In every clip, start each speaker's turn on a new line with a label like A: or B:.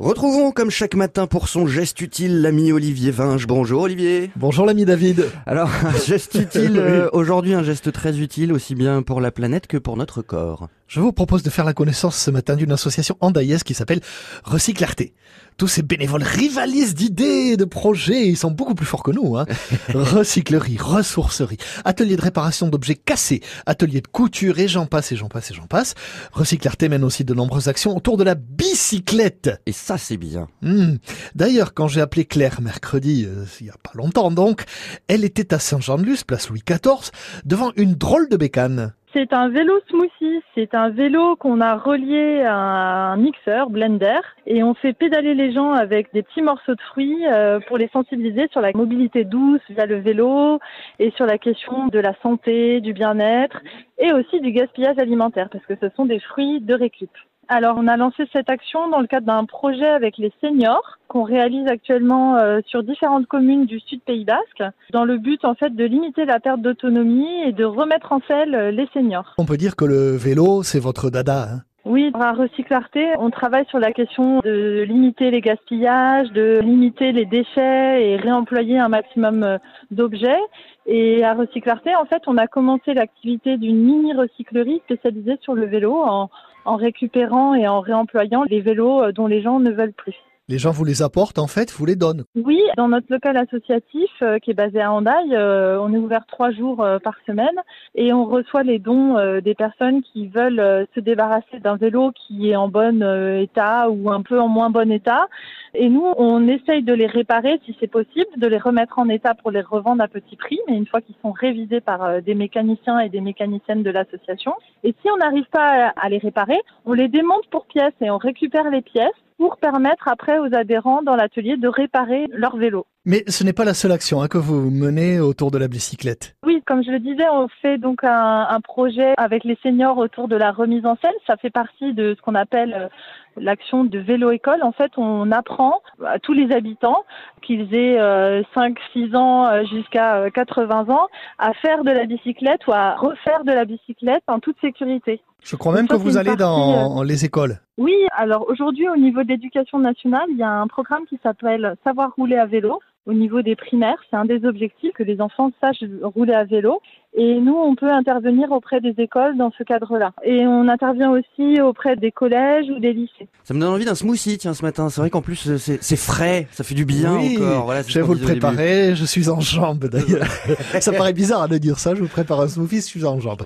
A: Retrouvons comme chaque matin pour son geste utile l'ami Olivier Vinge. Bonjour Olivier.
B: Bonjour l'ami David.
A: Alors un geste utile euh, aujourd'hui un geste très utile aussi bien pour la planète que pour notre corps.
B: Je vous propose de faire la connaissance ce matin d'une association andaillaise qui s'appelle Recyclarté. Tous ces bénévoles rivalisent d'idées, de projets, ils sont beaucoup plus forts que nous. Hein. Recyclerie, ressourcerie, atelier de réparation d'objets cassés, atelier de couture et j'en passe et j'en passe et j'en passe. Recyclarté mène aussi de nombreuses actions autour de la bicyclette.
A: Et ça c'est bien.
B: Hmm. D'ailleurs, quand j'ai appelé Claire mercredi, euh, il y a pas longtemps donc, elle était à Saint-Jean-de-Luz, place Louis XIV, devant une drôle de bécane.
C: C'est un vélo smoothie. C'est un vélo qu'on a relié à un mixeur, blender, et on fait pédaler les gens avec des petits morceaux de fruits euh, pour les sensibiliser sur la mobilité douce via le vélo et sur la question de la santé, du bien-être et aussi du gaspillage alimentaire parce que ce sont des fruits de récup. Alors, on a lancé cette action dans le cadre d'un projet avec les seniors qu'on réalise actuellement euh, sur différentes communes du sud Pays Basque, dans le but en fait de limiter la perte d'autonomie et de remettre en selle euh, les seniors.
B: On peut dire que le vélo, c'est votre dada. Hein
C: oui, à Recyclarté, on travaille sur la question de limiter les gaspillages, de limiter les déchets et réemployer un maximum euh, d'objets. Et à Recyclarté, en fait, on a commencé l'activité d'une mini-recyclerie spécialisée sur le vélo en, en récupérant et en réemployant les vélos euh, dont les gens ne veulent plus.
B: Les gens vous les apportent en fait, vous les donnent
C: Oui, dans notre local associatif euh, qui est basé à Handaï, euh, on est ouvert trois jours euh, par semaine et on reçoit les dons des personnes qui veulent se débarrasser d'un vélo qui est en bon état ou un peu en moins bon état. Et nous, on essaye de les réparer si c'est possible, de les remettre en état pour les revendre à petit prix, mais une fois qu'ils sont révisés par des mécaniciens et des mécaniciennes de l'association. Et si on n'arrive pas à les réparer, on les démonte pour pièces et on récupère les pièces pour permettre après aux adhérents dans l'atelier de réparer leur vélo.
B: Mais ce n'est pas la seule action hein, que vous menez autour de la bicyclette.
C: Oui, comme je le disais, on fait donc un, un, projet avec les seniors autour de la remise en scène. Ça fait partie de ce qu'on appelle euh, l'action de vélo-école. En fait, on apprend à tous les habitants, qu'ils aient euh, 5, 6 ans euh, jusqu'à 80 euh, ans, à faire de la bicyclette ou à refaire de la bicyclette en toute sécurité.
B: Je crois même que vous allez dans les écoles.
C: Oui, alors aujourd'hui au niveau d'éducation nationale, il y a un programme qui s'appelle Savoir rouler à vélo au niveau des primaires. C'est un des objectifs que les enfants sachent rouler à vélo. Et nous, on peut intervenir auprès des écoles dans ce cadre-là. Et on intervient aussi auprès des collèges ou des lycées.
A: Ça me donne envie d'un smoothie, tiens, ce matin. C'est vrai qu'en plus, c'est frais, ça fait du bien
B: oui,
A: encore.
B: Voilà, je vais vous le préparer, je suis en jambes d'ailleurs. ça paraît bizarre de dire ça, je vous prépare un smoothie, je suis en jambes.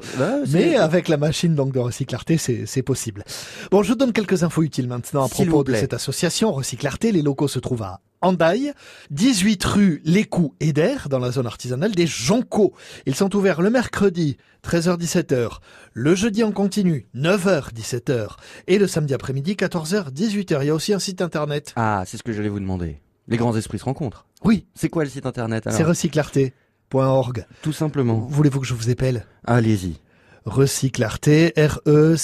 B: Mais avec la machine donc de Recyclarté, c'est possible. Bon, je donne quelques infos utiles maintenant à propos de cette association Recyclarté. Les locaux se trouvent à Andaille, 18 rue Lécou Eder, dans la zone artisanale des Joncos. Ils sont ouverts le mercredi, 13h-17h, le jeudi en continu, 9h-17h, et le samedi après-midi, 14h-18h. Il y a aussi un site internet.
A: Ah, c'est ce que j'allais vous demander. Les grands esprits se rencontrent.
B: Oui.
A: C'est quoi le site internet
B: C'est recyclarté.org.
A: Tout simplement.
B: Voulez-vous que je vous épelle?
A: Allez-y.
B: Recyclarté, R-E-C-Y-C-L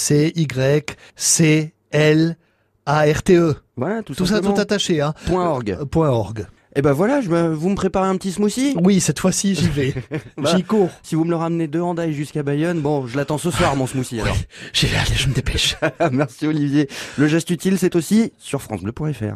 B: a-R-T-E.
A: Voilà, tout,
B: tout ça tout attaché, hein.
A: Point .org.
B: Euh, point .org.
A: Et eh ben voilà, je me, vous me préparez un petit smoothie?
B: Oui, cette fois-ci j'y vais. bah, j'y cours.
A: Si vous me le ramenez de Handaï jusqu'à Bayonne, bon, je l'attends ce soir mon smoothie alors.
B: J'y vais, allez, je me dépêche.
A: Merci Olivier. Le geste utile, c'est aussi sur francebleu.fr.